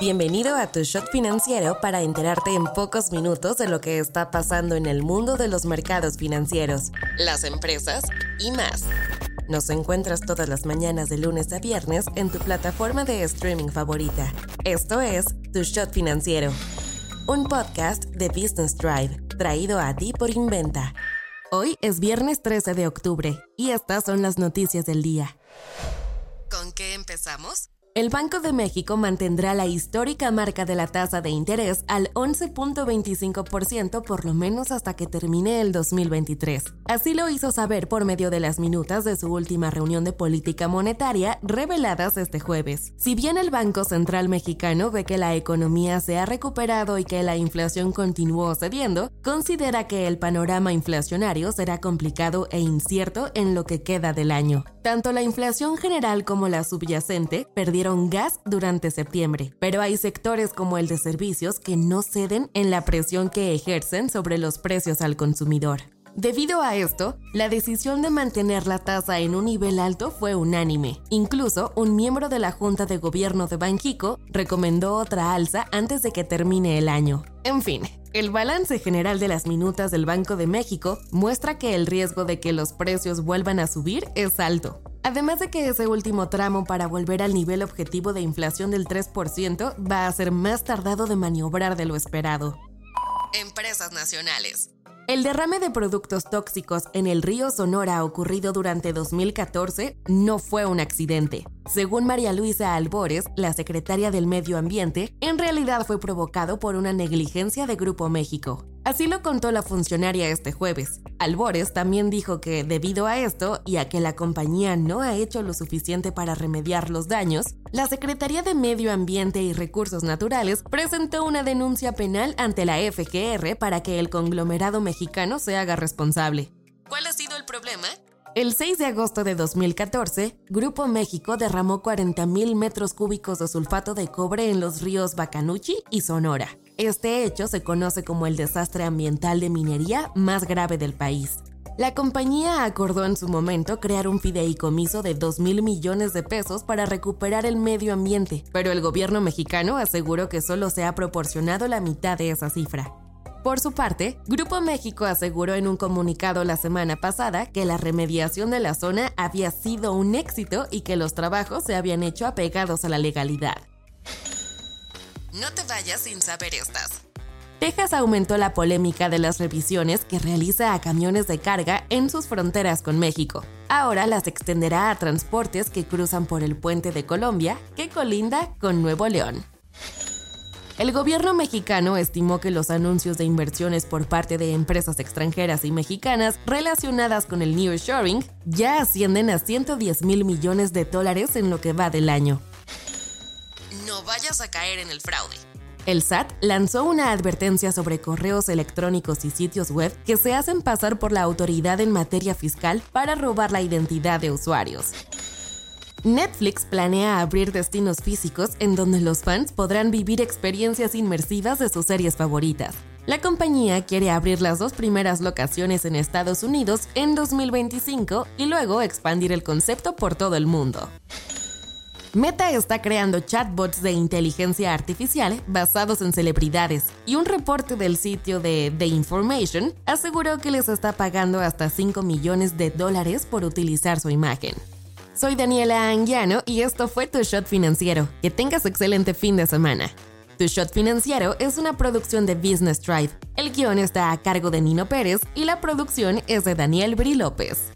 Bienvenido a tu shot financiero para enterarte en pocos minutos de lo que está pasando en el mundo de los mercados financieros, las empresas y más. Nos encuentras todas las mañanas de lunes a viernes en tu plataforma de streaming favorita. Esto es Tu Shot Financiero, un podcast de Business Drive, traído a ti por Inventa. Hoy es viernes 13 de octubre y estas son las noticias del día. ¿Con qué empezamos? El Banco de México mantendrá la histórica marca de la tasa de interés al 11.25% por lo menos hasta que termine el 2023. Así lo hizo saber por medio de las minutas de su última reunión de política monetaria reveladas este jueves. Si bien el Banco Central Mexicano ve que la economía se ha recuperado y que la inflación continuó cediendo, considera que el panorama inflacionario será complicado e incierto en lo que queda del año. Tanto la inflación general como la subyacente perdieron gas durante septiembre, pero hay sectores como el de servicios que no ceden en la presión que ejercen sobre los precios al consumidor. Debido a esto, la decisión de mantener la tasa en un nivel alto fue unánime. Incluso un miembro de la Junta de Gobierno de Banjico recomendó otra alza antes de que termine el año. En fin, el balance general de las minutas del Banco de México muestra que el riesgo de que los precios vuelvan a subir es alto. Además de que ese último tramo para volver al nivel objetivo de inflación del 3% va a ser más tardado de maniobrar de lo esperado. Empresas nacionales. El derrame de productos tóxicos en el río Sonora ocurrido durante 2014 no fue un accidente. Según María Luisa Albores, la secretaria del Medio Ambiente, en realidad fue provocado por una negligencia de Grupo México. Así lo contó la funcionaria este jueves. Albores también dijo que, debido a esto y a que la compañía no ha hecho lo suficiente para remediar los daños, la Secretaría de Medio Ambiente y Recursos Naturales presentó una denuncia penal ante la FGR para que el conglomerado mexicano se haga responsable. ¿Cuál ha sido el problema? El 6 de agosto de 2014, Grupo México derramó 40.000 metros cúbicos de sulfato de cobre en los ríos Bacanuchi y Sonora. Este hecho se conoce como el desastre ambiental de minería más grave del país. La compañía acordó en su momento crear un fideicomiso de 2 mil millones de pesos para recuperar el medio ambiente, pero el gobierno mexicano aseguró que solo se ha proporcionado la mitad de esa cifra. Por su parte, Grupo México aseguró en un comunicado la semana pasada que la remediación de la zona había sido un éxito y que los trabajos se habían hecho apegados a la legalidad. No te vayas sin saber estas. Texas aumentó la polémica de las revisiones que realiza a camiones de carga en sus fronteras con México. Ahora las extenderá a transportes que cruzan por el puente de Colombia, que colinda con Nuevo León. El gobierno mexicano estimó que los anuncios de inversiones por parte de empresas extranjeras y mexicanas relacionadas con el nearshoring ya ascienden a 110 mil millones de dólares en lo que va del año no vayas a caer en el fraude. El SAT lanzó una advertencia sobre correos electrónicos y sitios web que se hacen pasar por la autoridad en materia fiscal para robar la identidad de usuarios. Netflix planea abrir destinos físicos en donde los fans podrán vivir experiencias inmersivas de sus series favoritas. La compañía quiere abrir las dos primeras locaciones en Estados Unidos en 2025 y luego expandir el concepto por todo el mundo. Meta está creando chatbots de inteligencia artificial basados en celebridades y un reporte del sitio de The Information aseguró que les está pagando hasta 5 millones de dólares por utilizar su imagen. Soy Daniela Anguiano y esto fue Tu Shot Financiero. Que tengas excelente fin de semana. Tu Shot Financiero es una producción de Business Drive. El guion está a cargo de Nino Pérez y la producción es de Daniel Bri López.